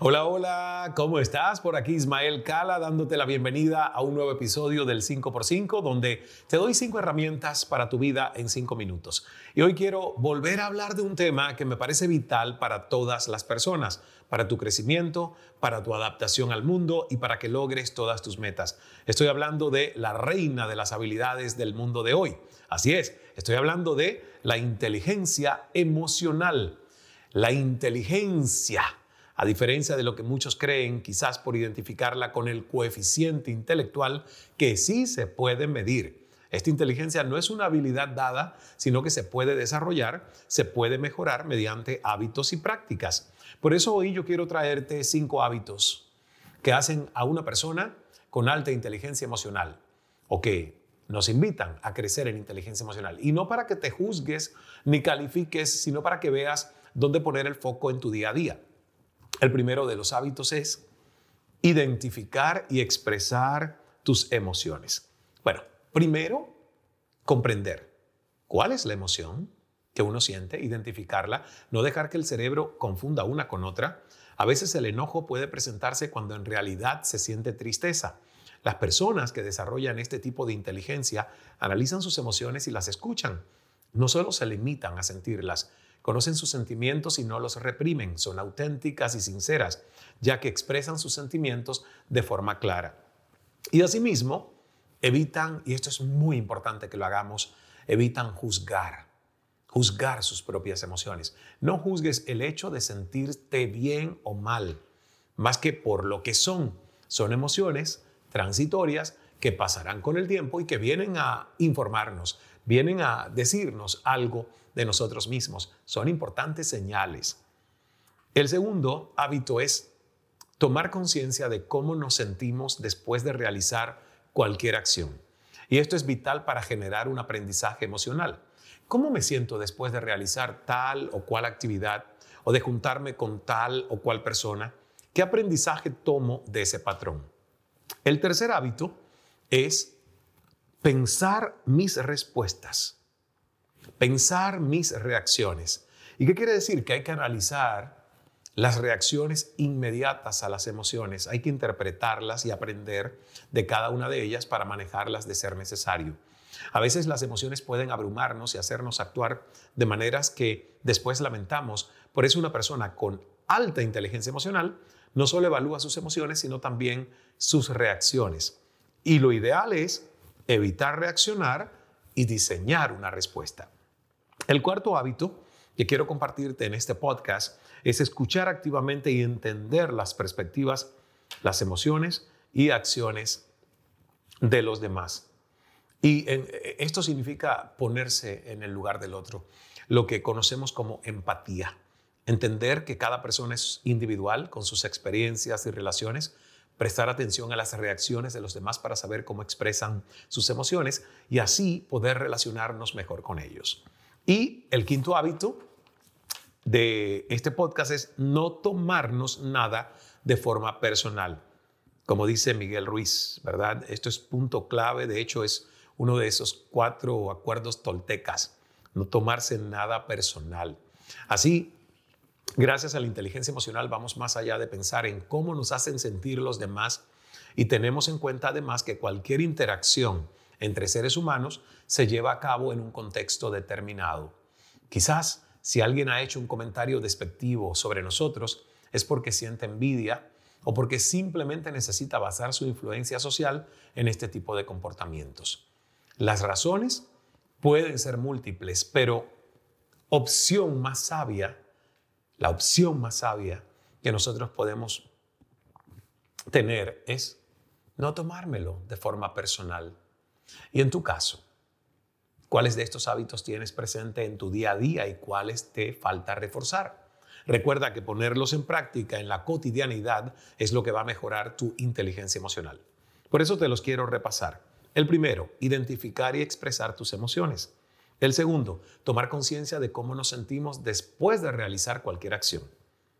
Hola, hola, ¿cómo estás? Por aquí Ismael Cala dándote la bienvenida a un nuevo episodio del 5x5 donde te doy cinco herramientas para tu vida en cinco minutos. Y hoy quiero volver a hablar de un tema que me parece vital para todas las personas, para tu crecimiento, para tu adaptación al mundo y para que logres todas tus metas. Estoy hablando de la reina de las habilidades del mundo de hoy. Así es, estoy hablando de la inteligencia emocional. La inteligencia a diferencia de lo que muchos creen, quizás por identificarla con el coeficiente intelectual que sí se puede medir. Esta inteligencia no es una habilidad dada, sino que se puede desarrollar, se puede mejorar mediante hábitos y prácticas. Por eso hoy yo quiero traerte cinco hábitos que hacen a una persona con alta inteligencia emocional o que nos invitan a crecer en inteligencia emocional. Y no para que te juzgues ni califiques, sino para que veas dónde poner el foco en tu día a día. El primero de los hábitos es identificar y expresar tus emociones. Bueno, primero, comprender cuál es la emoción que uno siente, identificarla, no dejar que el cerebro confunda una con otra. A veces el enojo puede presentarse cuando en realidad se siente tristeza. Las personas que desarrollan este tipo de inteligencia analizan sus emociones y las escuchan. No solo se limitan a sentirlas, Conocen sus sentimientos y no los reprimen, son auténticas y sinceras, ya que expresan sus sentimientos de forma clara. Y asimismo, evitan, y esto es muy importante que lo hagamos, evitan juzgar, juzgar sus propias emociones. No juzgues el hecho de sentirte bien o mal, más que por lo que son. Son emociones transitorias que pasarán con el tiempo y que vienen a informarnos, vienen a decirnos algo de nosotros mismos. Son importantes señales. El segundo hábito es tomar conciencia de cómo nos sentimos después de realizar cualquier acción. Y esto es vital para generar un aprendizaje emocional. ¿Cómo me siento después de realizar tal o cual actividad o de juntarme con tal o cual persona? ¿Qué aprendizaje tomo de ese patrón? El tercer hábito es pensar mis respuestas pensar mis reacciones. ¿Y qué quiere decir? Que hay que analizar las reacciones inmediatas a las emociones, hay que interpretarlas y aprender de cada una de ellas para manejarlas de ser necesario. A veces las emociones pueden abrumarnos y hacernos actuar de maneras que después lamentamos. Por eso una persona con alta inteligencia emocional no solo evalúa sus emociones, sino también sus reacciones. Y lo ideal es evitar reaccionar y diseñar una respuesta. El cuarto hábito que quiero compartirte en este podcast es escuchar activamente y entender las perspectivas, las emociones y acciones de los demás. Y esto significa ponerse en el lugar del otro, lo que conocemos como empatía. Entender que cada persona es individual con sus experiencias y relaciones, prestar atención a las reacciones de los demás para saber cómo expresan sus emociones y así poder relacionarnos mejor con ellos. Y el quinto hábito de este podcast es no tomarnos nada de forma personal. Como dice Miguel Ruiz, ¿verdad? Esto es punto clave, de hecho es uno de esos cuatro acuerdos toltecas, no tomarse nada personal. Así, gracias a la inteligencia emocional vamos más allá de pensar en cómo nos hacen sentir los demás y tenemos en cuenta además que cualquier interacción entre seres humanos se lleva a cabo en un contexto determinado. Quizás si alguien ha hecho un comentario despectivo sobre nosotros es porque siente envidia o porque simplemente necesita basar su influencia social en este tipo de comportamientos. Las razones pueden ser múltiples, pero opción más sabia, la opción más sabia que nosotros podemos tener es no tomármelo de forma personal. Y en tu caso, ¿cuáles de estos hábitos tienes presente en tu día a día y cuáles te falta reforzar? Recuerda que ponerlos en práctica en la cotidianidad es lo que va a mejorar tu inteligencia emocional. Por eso te los quiero repasar. El primero, identificar y expresar tus emociones. El segundo, tomar conciencia de cómo nos sentimos después de realizar cualquier acción.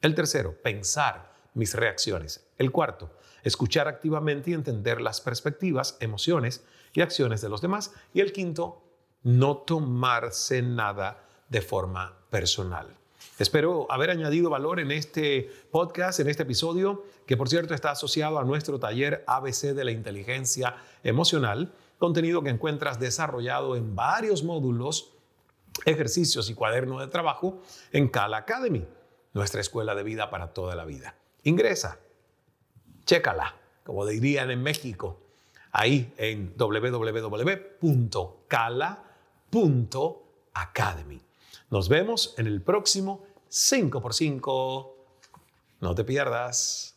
El tercero, pensar mis reacciones. El cuarto, escuchar activamente y entender las perspectivas, emociones y acciones de los demás. Y el quinto, no tomarse nada de forma personal. Espero haber añadido valor en este podcast, en este episodio, que por cierto está asociado a nuestro taller ABC de la inteligencia emocional, contenido que encuentras desarrollado en varios módulos, ejercicios y cuaderno de trabajo en Kala Academy, nuestra escuela de vida para toda la vida. Ingresa, chécala, como dirían en México, ahí en www.cala.academy. Nos vemos en el próximo 5x5. No te pierdas.